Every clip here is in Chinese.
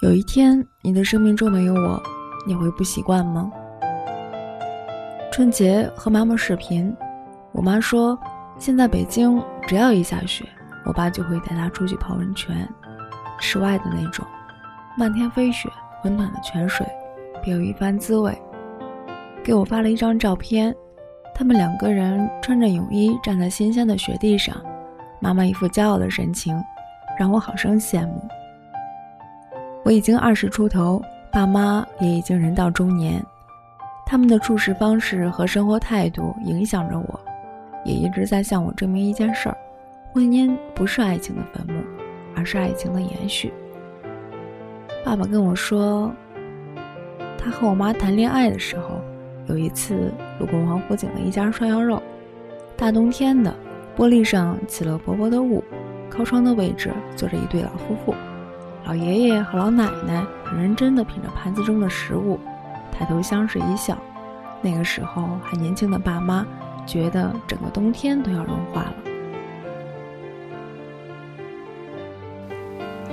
有一天，你的生命中没有我，你会不习惯吗？春节和妈妈视频，我妈说，现在北京只要一下雪，我爸就会带她出去泡温泉，室外的那种，漫天飞雪，温暖的泉水，别有一番滋味。给我发了一张照片，他们两个人穿着泳衣站在新鲜的雪地上，妈妈一副骄傲的神情，让我好生羡慕。我已经二十出头，爸妈也已经人到中年，他们的处事方式和生活态度影响着我，也一直在向我证明一件事儿：婚姻不是爱情的坟墓，而是爱情的延续。爸爸跟我说，他和我妈谈恋爱的时候，有一次路过王府井的一家涮羊肉，大冬天的，玻璃上起了薄薄的雾，靠窗的位置坐着一对老夫妇。老爷爷和老奶奶很认真地品着盘子中的食物，抬头相视一笑。那个时候还年轻的爸妈觉得整个冬天都要融化了。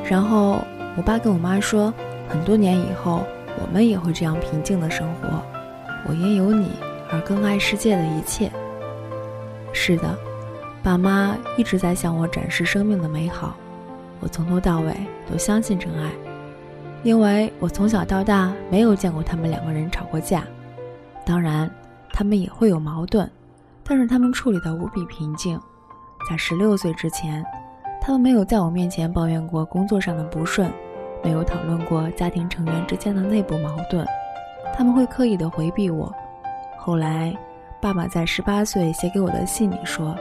然后我爸跟我妈说，很多年以后我们也会这样平静的生活。我因有你而更爱世界的一切。是的，爸妈一直在向我展示生命的美好。我从头到尾都相信真爱，因为我从小到大没有见过他们两个人吵过架。当然，他们也会有矛盾，但是他们处理得无比平静。在十六岁之前，他们没有在我面前抱怨过工作上的不顺，没有讨论过家庭成员之间的内部矛盾。他们会刻意的回避我。后来，爸爸在十八岁写给我的信里说，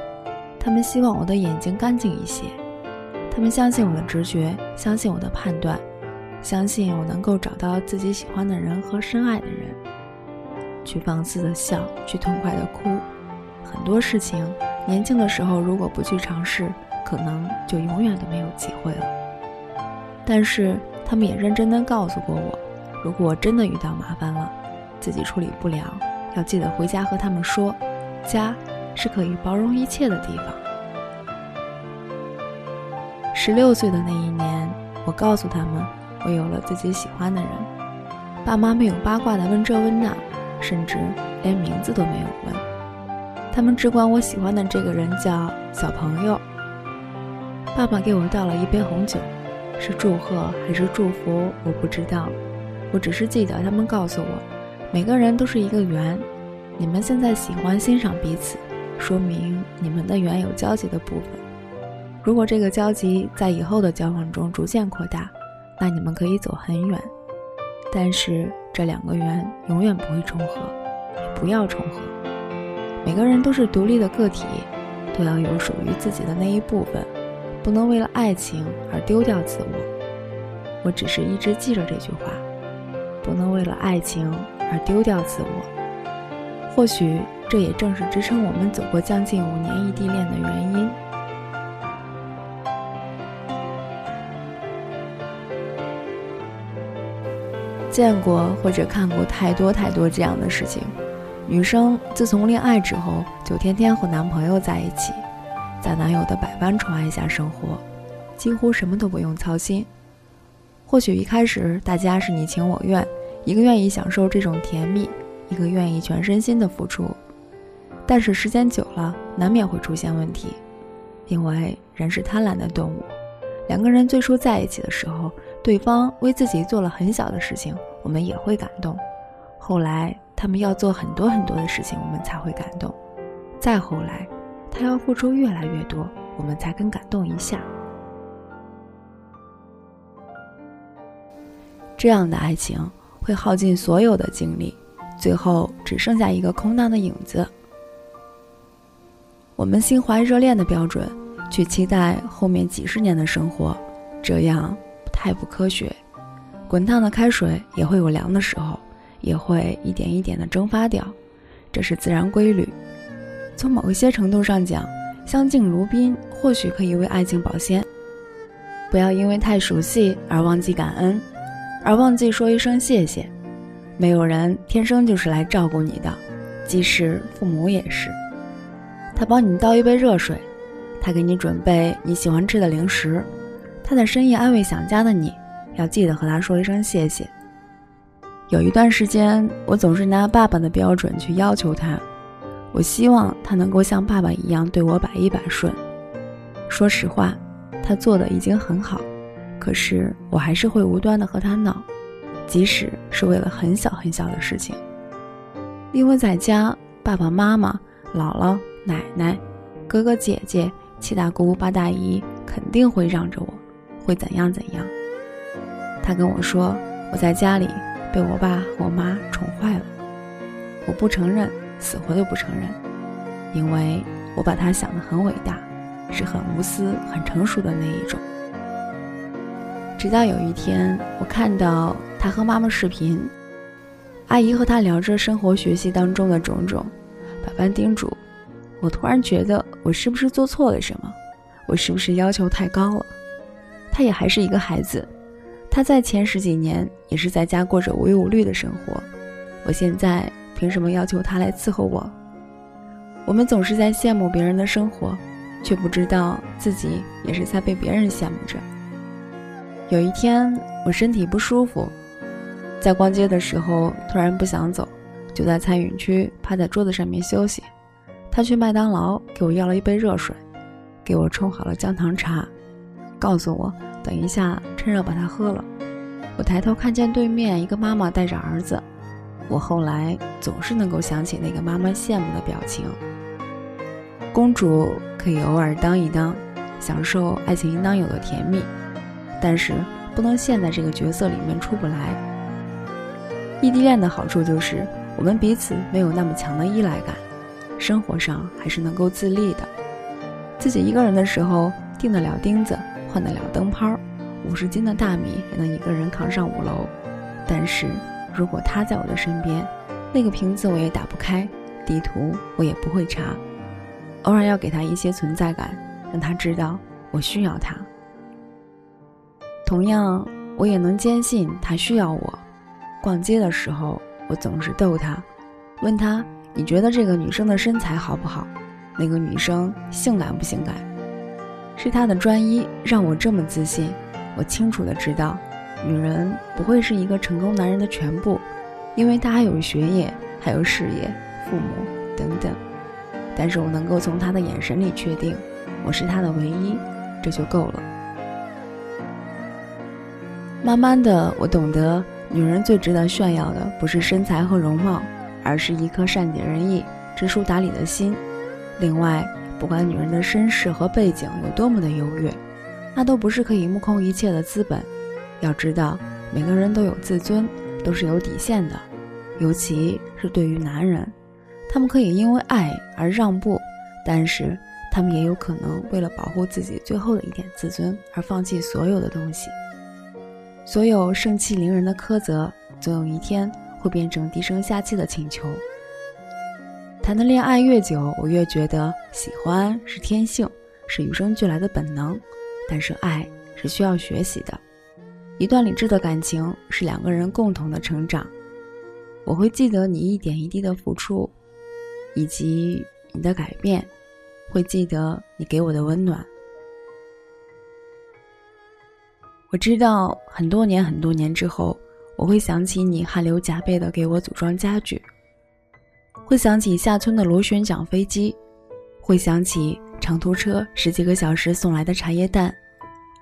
他们希望我的眼睛干净一些。他们相信我的直觉，相信我的判断，相信我能够找到自己喜欢的人和深爱的人，去放肆的笑，去痛快的哭。很多事情，年轻的时候如果不去尝试，可能就永远都没有机会了。但是他们也认真的告诉过我，如果真的遇到麻烦了，自己处理不了，要记得回家和他们说，家是可以包容一切的地方。十六岁的那一年，我告诉他们，我有了自己喜欢的人。爸妈没有八卦的问这问那，甚至连名字都没有问。他们只管我喜欢的这个人叫小朋友。爸爸给我倒了一杯红酒，是祝贺还是祝福，我不知道。我只是记得他们告诉我，每个人都是一个圆。你们现在喜欢欣赏彼此，说明你们的缘有交集的部分。如果这个交集在以后的交往中逐渐扩大，那你们可以走很远。但是这两个圆永远不会重合，也不要重合。每个人都是独立的个体，都要有属于自己的那一部分，不能为了爱情而丢掉自我。我只是一直记着这句话：不能为了爱情而丢掉自我。或许这也正是支撑我们走过将近五年异地恋的原因。见过或者看过太多太多这样的事情，女生自从恋爱之后，就天天和男朋友在一起，在男友的百般宠爱下生活，几乎什么都不用操心。或许一开始大家是你情我愿，一个愿意享受这种甜蜜，一个愿意全身心的付出，但是时间久了，难免会出现问题，因为人是贪婪的动物。两个人最初在一起的时候。对方为自己做了很小的事情，我们也会感动。后来他们要做很多很多的事情，我们才会感动。再后来，他要付出越来越多，我们才肯感动一下。这样的爱情会耗尽所有的精力，最后只剩下一个空荡的影子。我们心怀热恋的标准，去期待后面几十年的生活，这样。太不科学，滚烫的开水也会有凉的时候，也会一点一点的蒸发掉，这是自然规律。从某一些程度上讲，相敬如宾或许可以为爱情保鲜。不要因为太熟悉而忘记感恩，而忘记说一声谢谢。没有人天生就是来照顾你的，即使父母也是。他帮你倒一杯热水，他给你准备你喜欢吃的零食。他在深夜安慰想家的你，要记得和他说一声谢谢。有一段时间，我总是拿爸爸的标准去要求他，我希望他能够像爸爸一样对我百依百顺。说实话，他做的已经很好，可是我还是会无端的和他闹，即使是为了很小很小的事情。因为在家，爸爸妈妈、姥姥、奶奶、哥哥姐姐、七大姑八大姨肯定会让着我，会怎样怎样。他跟我说，我在家里被我爸和我妈宠坏了，我不承认，死活都不承认，因为我把他想得很伟大。是很无私、很成熟的那一种。直到有一天，我看到他和妈妈视频，阿姨和他聊着生活、学习当中的种种，百般叮嘱。我突然觉得，我是不是做错了什么？我是不是要求太高了？他也还是一个孩子，他在前十几年也是在家过着无忧无虑的生活。我现在凭什么要求他来伺候我？我们总是在羡慕别人的生活。却不知道自己也是在被别人羡慕着。有一天，我身体不舒服，在逛街的时候突然不想走，就在餐饮区趴在桌子上面休息。他去麦当劳给我要了一杯热水，给我冲好了姜糖茶，告诉我等一下趁热把它喝了。我抬头看见对面一个妈妈带着儿子，我后来总是能够想起那个妈妈羡慕的表情。公主可以偶尔当一当，享受爱情应当有的甜蜜，但是不能陷在这个角色里面出不来。异地恋的好处就是我们彼此没有那么强的依赖感，生活上还是能够自立的。自己一个人的时候钉得了钉子，换得了灯泡，五十斤的大米也能一个人扛上五楼。但是如果他在我的身边，那个瓶子我也打不开，地图我也不会查。偶尔要给他一些存在感，让他知道我需要他。同样，我也能坚信他需要我。逛街的时候，我总是逗他，问他：“你觉得这个女生的身材好不好？那个女生性感不性感？”是他的专一让我这么自信。我清楚的知道，女人不会是一个成功男人的全部，因为他还有学业，还有事业、父母等等。但是我能够从他的眼神里确定，我是他的唯一，这就够了。慢慢的，我懂得，女人最值得炫耀的不是身材和容貌，而是一颗善解人意、知书达理的心。另外，不管女人的身世和背景有多么的优越，那都不是可以目空一切的资本。要知道，每个人都有自尊，都是有底线的，尤其是对于男人。他们可以因为爱而让步，但是他们也有可能为了保护自己最后的一点自尊而放弃所有的东西。所有盛气凌人的苛责，总有一天会变成低声下气的请求。谈的恋爱越久，我越觉得喜欢是天性，是与生俱来的本能，但是爱是需要学习的。一段理智的感情是两个人共同的成长。我会记得你一点一滴的付出。以及你的改变，会记得你给我的温暖。我知道很多年很多年之后，我会想起你汗流浃背的给我组装家具，会想起下村的螺旋桨飞机，会想起长途车十几个小时送来的茶叶蛋，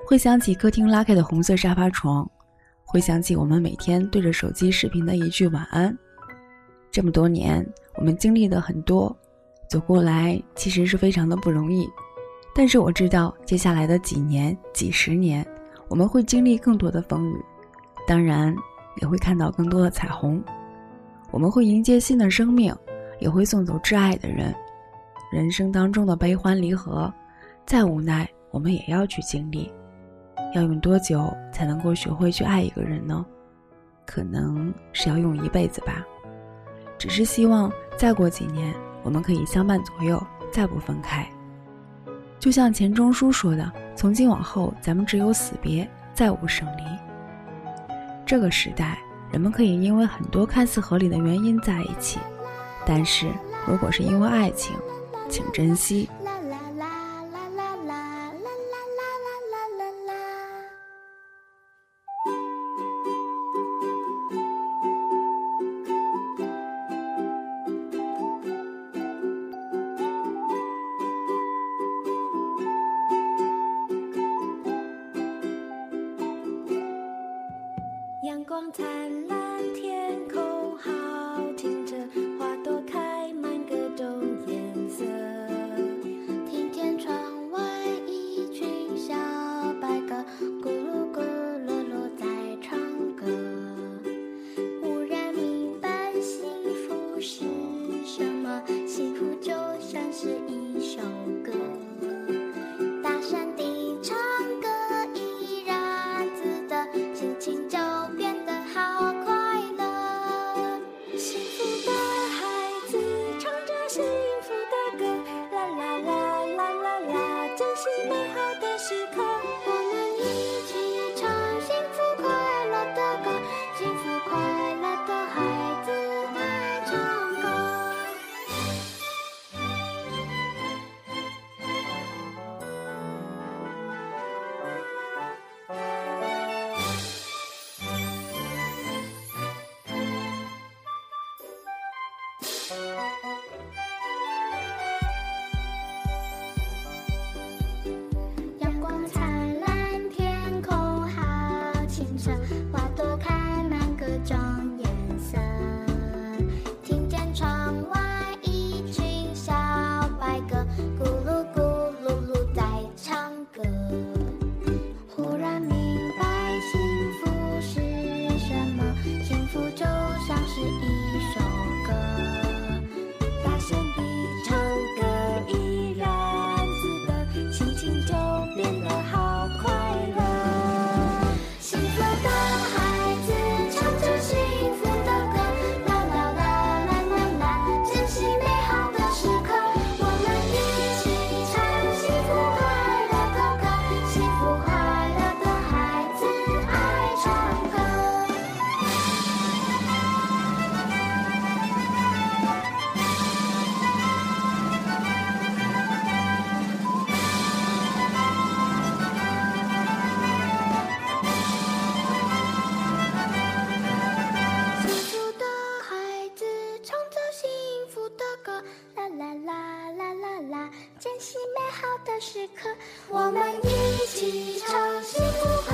会想起客厅拉开的红色沙发床，会想起我们每天对着手机视频的一句晚安。这么多年。我们经历的很多，走过来其实是非常的不容易，但是我知道接下来的几年、几十年，我们会经历更多的风雨，当然也会看到更多的彩虹。我们会迎接新的生命，也会送走挚爱的人。人生当中的悲欢离合，再无奈我们也要去经历。要用多久才能够学会去爱一个人呢？可能是要用一辈子吧。只是希望再过几年，我们可以相伴左右，再不分开。就像钱钟书说的：“从今往后，咱们只有死别，再无生离。”这个时代，人们可以因为很多看似合理的原因在一起，但是如果是因为爱情，请珍惜。咕噜咕噜噜在唱歌，忽然明白幸福是什么，幸福就像是一首歌，大声地唱歌，怡然自得，心情就变得好快乐。幸福的孩子唱着幸福的歌，啦啦啦啦啦啦，珍惜美好的时刻。Bye. 好的时刻，我们一起唱幸福。